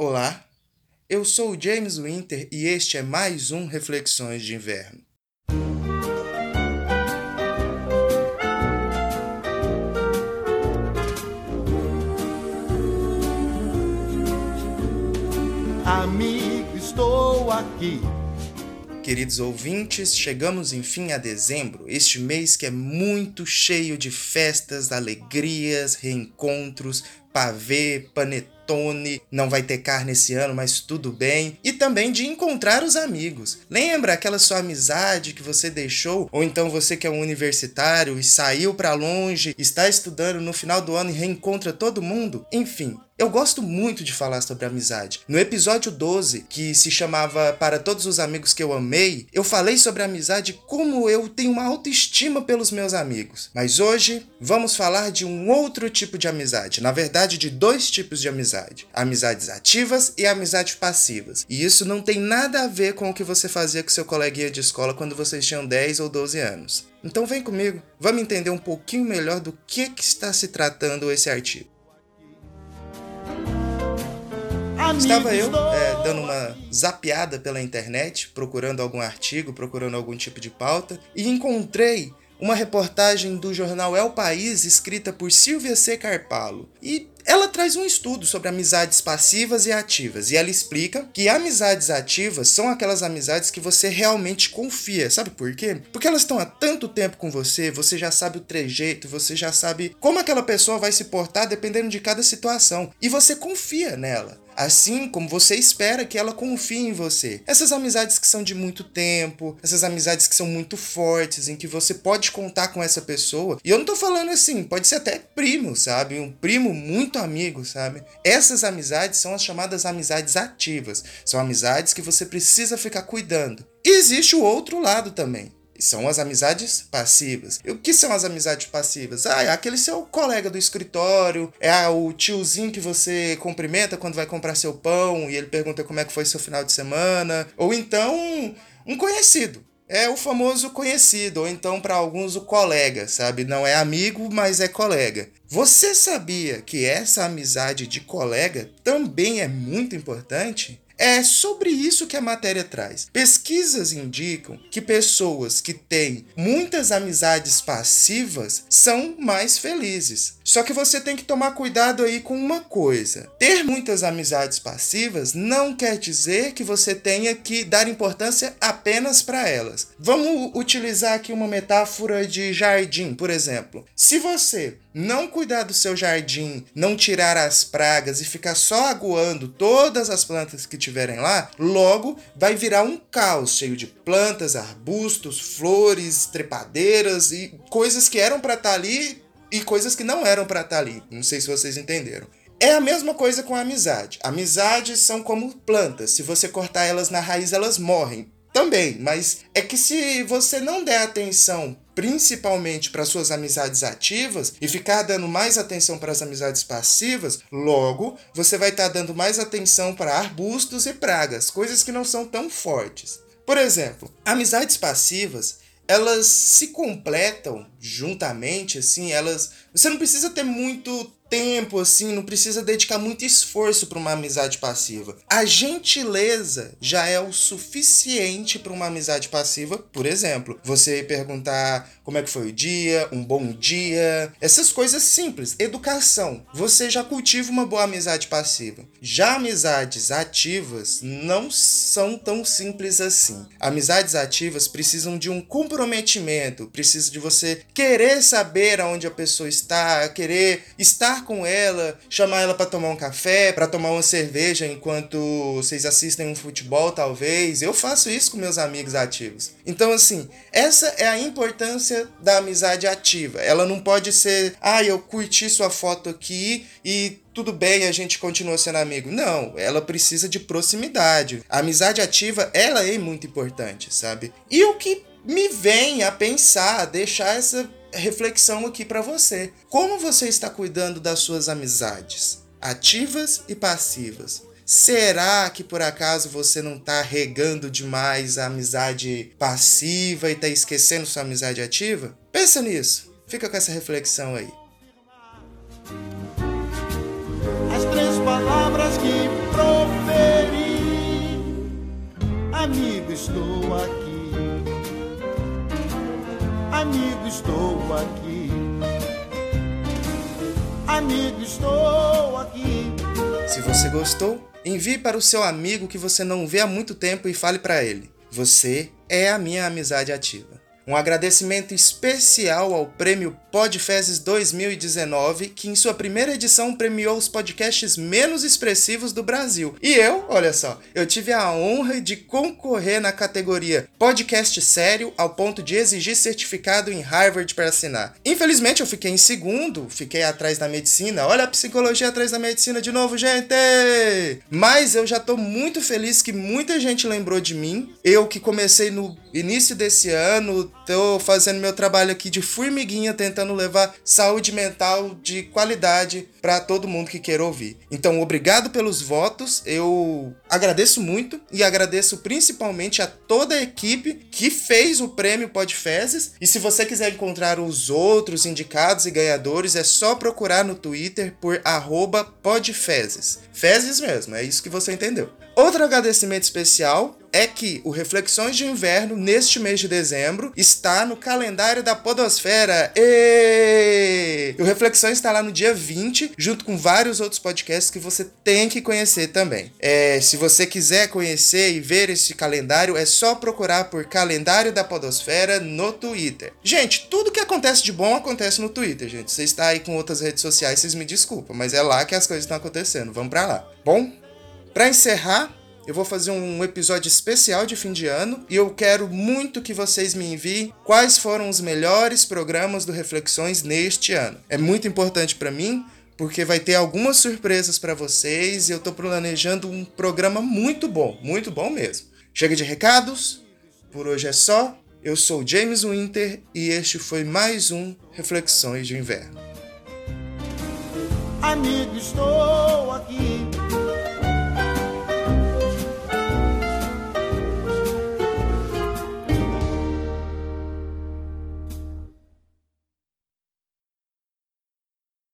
Olá, eu sou o James Winter e este é mais um Reflexões de Inverno. Amigo, estou aqui. Queridos ouvintes, chegamos enfim a dezembro, este mês que é muito cheio de festas, alegrias, reencontros, pavê, panetone Tony, não vai ter carne esse ano, mas tudo bem. E também de encontrar os amigos. Lembra aquela sua amizade que você deixou? Ou então você que é um universitário e saiu para longe, está estudando no final do ano e reencontra todo mundo? Enfim, eu gosto muito de falar sobre amizade. No episódio 12, que se chamava Para Todos os Amigos que Eu Amei, eu falei sobre amizade como eu tenho uma autoestima pelos meus amigos. Mas hoje vamos falar de um outro tipo de amizade. Na verdade, de dois tipos de amizade: amizades ativas e amizades passivas. E isso não tem nada a ver com o que você fazia com seu coleguinha de escola quando vocês tinham 10 ou 12 anos. Então vem comigo, vamos entender um pouquinho melhor do que, que está se tratando esse artigo. Estava eu é, dando uma zapeada pela internet, procurando algum artigo, procurando algum tipo de pauta, e encontrei uma reportagem do jornal El País escrita por Silvia C. Carpalo. E ela traz um estudo sobre amizades passivas e ativas, e ela explica que amizades ativas são aquelas amizades que você realmente confia. Sabe por quê? Porque elas estão há tanto tempo com você, você já sabe o trejeito, você já sabe como aquela pessoa vai se portar dependendo de cada situação, e você confia nela assim como você espera que ela confie em você. Essas amizades que são de muito tempo, essas amizades que são muito fortes, em que você pode contar com essa pessoa. E eu não tô falando assim, pode ser até primo, sabe? Um primo muito amigo, sabe? Essas amizades são as chamadas amizades ativas. São amizades que você precisa ficar cuidando. E existe o outro lado também são as amizades passivas. E o que são as amizades passivas? Ah, é aquele seu colega do escritório, é o tiozinho que você cumprimenta quando vai comprar seu pão e ele pergunta como é que foi seu final de semana. Ou então, um conhecido. É o famoso conhecido, ou então para alguns o colega, sabe? Não é amigo, mas é colega. Você sabia que essa amizade de colega também é muito importante? É sobre isso que a matéria traz. Pesquisas indicam que pessoas que têm muitas amizades passivas são mais felizes. Só que você tem que tomar cuidado aí com uma coisa. Ter muitas amizades passivas não quer dizer que você tenha que dar importância apenas para elas. Vamos utilizar aqui uma metáfora de jardim, por exemplo. Se você não cuidar do seu jardim, não tirar as pragas e ficar só aguando todas as plantas que tiverem lá, logo vai virar um caos cheio de plantas, arbustos, flores, trepadeiras e coisas que eram para estar tá ali e coisas que não eram para estar tá ali. Não sei se vocês entenderam. É a mesma coisa com a amizade. Amizades são como plantas. Se você cortar elas na raiz, elas morrem. Também, mas é que se você não der atenção principalmente para suas amizades ativas e ficar dando mais atenção para as amizades passivas, logo você vai estar tá dando mais atenção para arbustos e pragas, coisas que não são tão fortes. Por exemplo, amizades passivas elas se completam juntamente, assim, elas. Você não precisa ter muito tempo, assim, não precisa dedicar muito esforço para uma amizade passiva. A gentileza já é o suficiente para uma amizade passiva. Por exemplo, você perguntar como é que foi o dia, um bom dia, essas coisas simples. Educação. Você já cultiva uma boa amizade passiva. Já amizades ativas não são tão simples assim. Amizades ativas precisam de um comprometimento, precisa de você querer saber aonde a pessoa está, querer estar com ela, chamar ela para tomar um café, para tomar uma cerveja enquanto vocês assistem um futebol, talvez. Eu faço isso com meus amigos ativos. Então, assim, essa é a importância da amizade ativa. Ela não pode ser, ah, eu curti sua foto aqui e tudo bem, a gente continua sendo amigo. Não, ela precisa de proximidade. A amizade ativa, ela é muito importante, sabe? E o que me vem a pensar, a deixar essa reflexão aqui para você. Como você está cuidando das suas amizades, ativas e passivas? Será que por acaso você não está regando demais a amizade passiva e está esquecendo sua amizade ativa? Pensa nisso. Fica com essa reflexão aí. As três palavras que proferi. Amigo, estou aqui. Amigo, estou aqui. Amigo, estou aqui. Se você gostou, envie para o seu amigo que você não vê há muito tempo e fale para ele: Você é a minha amizade ativa. Um agradecimento especial ao Prêmio Podfezes 2019, que em sua primeira edição premiou os podcasts menos expressivos do Brasil. E eu, olha só, eu tive a honra de concorrer na categoria Podcast Sério ao ponto de exigir certificado em Harvard para assinar. Infelizmente eu fiquei em segundo, fiquei atrás da medicina. Olha a psicologia atrás da medicina de novo, gente! Mas eu já tô muito feliz que muita gente lembrou de mim. Eu que comecei no início desse ano, tô fazendo meu trabalho aqui de formiguinha tentando levar saúde mental de qualidade para todo mundo que queira ouvir. Então, obrigado pelos votos. Eu agradeço muito e agradeço principalmente a toda a equipe que fez o prêmio Podfezes. E se você quiser encontrar os outros indicados e ganhadores, é só procurar no Twitter por @podfezes. Fezes mesmo, é isso que você entendeu. Outro agradecimento especial é que o Reflexões de Inverno, neste mês de dezembro, está no calendário da Podosfera. E o Reflexões está lá no dia 20, junto com vários outros podcasts que você tem que conhecer também. É, se você quiser conhecer e ver esse calendário, é só procurar por Calendário da Podosfera no Twitter. Gente, tudo que acontece de bom acontece no Twitter, gente. Você está aí com outras redes sociais, vocês me desculpam, mas é lá que as coisas estão acontecendo. Vamos para lá. Bom, para encerrar, eu vou fazer um episódio especial de fim de ano e eu quero muito que vocês me enviem quais foram os melhores programas do Reflexões neste ano. É muito importante para mim porque vai ter algumas surpresas para vocês e eu tô planejando um programa muito bom, muito bom mesmo. Chega de recados, por hoje é só. Eu sou James Winter e este foi mais um Reflexões de Inverno. Amigo, estou aqui